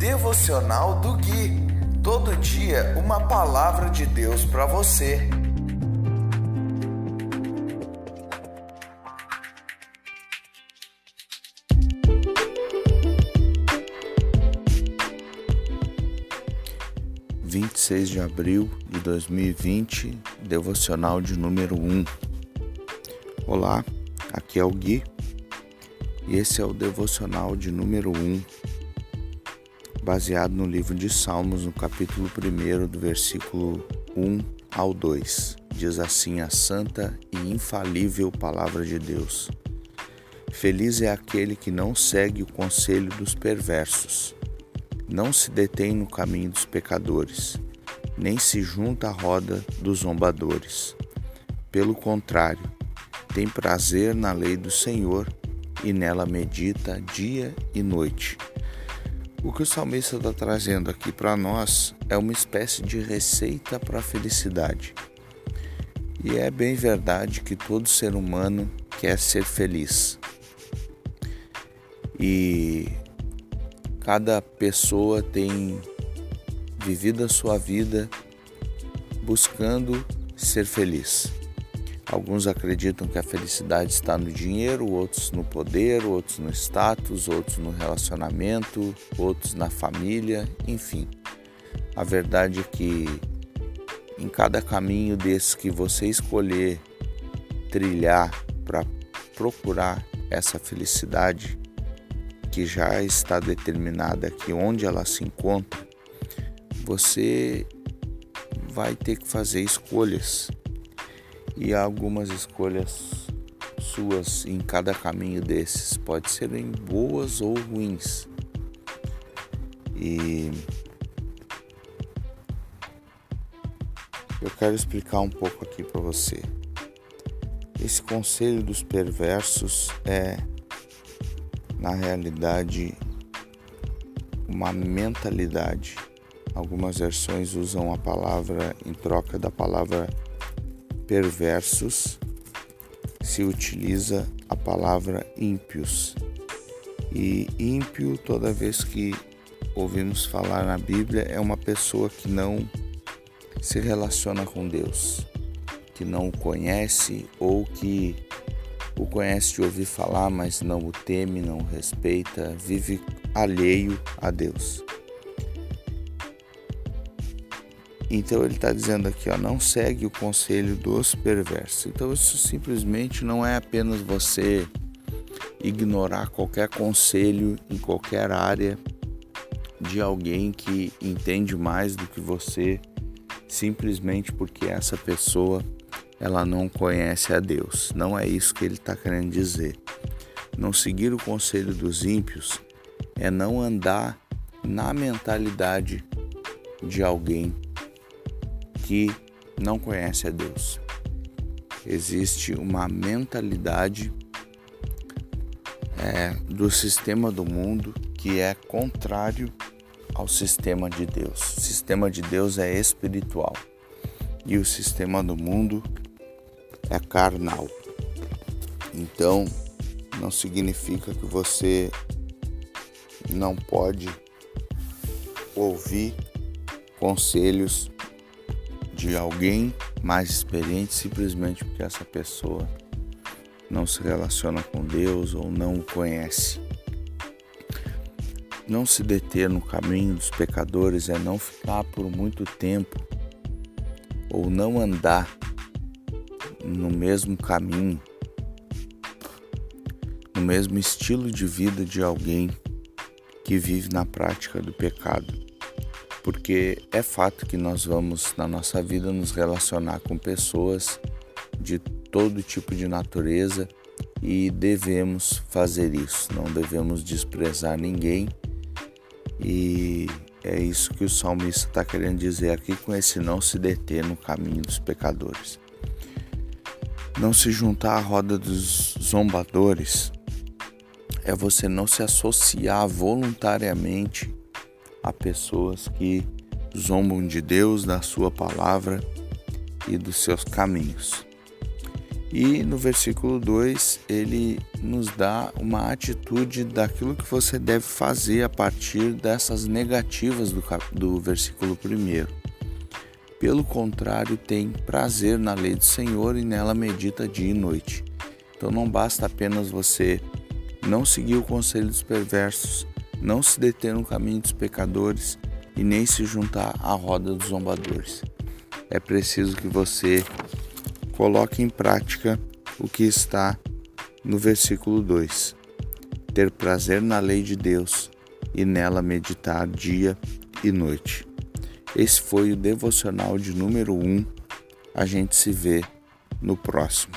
Devocional do Gui. Todo dia uma palavra de Deus para você. Vinte e seis de abril de dois mil e vinte, devocional de número um. Olá, aqui é o Gui e esse é o devocional de número 1, baseado no livro de Salmos, no capítulo 1, do versículo 1 ao 2. Diz assim a santa e infalível palavra de Deus: Feliz é aquele que não segue o conselho dos perversos, não se detém no caminho dos pecadores, nem se junta à roda dos zombadores. Pelo contrário, tem prazer na lei do Senhor e nela medita dia e noite. O que o salmista está trazendo aqui para nós é uma espécie de receita para a felicidade. E é bem verdade que todo ser humano quer ser feliz. E cada pessoa tem vivido a sua vida buscando ser feliz. Alguns acreditam que a felicidade está no dinheiro, outros no poder, outros no status, outros no relacionamento, outros na família, enfim. A verdade é que em cada caminho desse que você escolher trilhar para procurar essa felicidade que já está determinada aqui onde ela se encontra, você vai ter que fazer escolhas e algumas escolhas suas em cada caminho desses pode serem boas ou ruins. E eu quero explicar um pouco aqui para você. Esse conselho dos perversos é, na realidade, uma mentalidade. Algumas versões usam a palavra em troca da palavra perversos se utiliza a palavra ímpios. E ímpio, toda vez que ouvimos falar na Bíblia, é uma pessoa que não se relaciona com Deus, que não o conhece ou que o conhece de ouvir falar, mas não o teme, não o respeita, vive alheio a Deus. Então ele está dizendo aqui, ó, não segue o conselho dos perversos. Então isso simplesmente não é apenas você ignorar qualquer conselho em qualquer área de alguém que entende mais do que você, simplesmente porque essa pessoa ela não conhece a Deus. Não é isso que ele está querendo dizer. Não seguir o conselho dos ímpios é não andar na mentalidade de alguém que não conhece a Deus. Existe uma mentalidade é, do sistema do mundo que é contrário ao sistema de Deus. O sistema de Deus é espiritual e o sistema do mundo é carnal. Então, não significa que você não pode ouvir conselhos de alguém mais experiente simplesmente porque essa pessoa não se relaciona com Deus ou não o conhece. Não se deter no caminho dos pecadores é não ficar por muito tempo ou não andar no mesmo caminho, no mesmo estilo de vida de alguém que vive na prática do pecado porque é fato que nós vamos na nossa vida nos relacionar com pessoas de todo tipo de natureza e devemos fazer isso, não devemos desprezar ninguém e é isso que o salmista está querendo dizer aqui com esse não se deter no caminho dos pecadores. Não se juntar à roda dos zombadores é você não se associar voluntariamente a pessoas que zombam de Deus, da Sua palavra e dos seus caminhos. E no versículo 2, ele nos dá uma atitude daquilo que você deve fazer a partir dessas negativas do, do versículo 1. Pelo contrário, tem prazer na lei do Senhor e nela medita dia e noite. Então não basta apenas você não seguir o conselho dos perversos, não se deter no caminho dos pecadores e nem se juntar à roda dos zombadores. É preciso que você coloque em prática o que está no versículo 2. Ter prazer na lei de Deus e nela meditar dia e noite. Esse foi o devocional de número 1. Um. A gente se vê no próximo.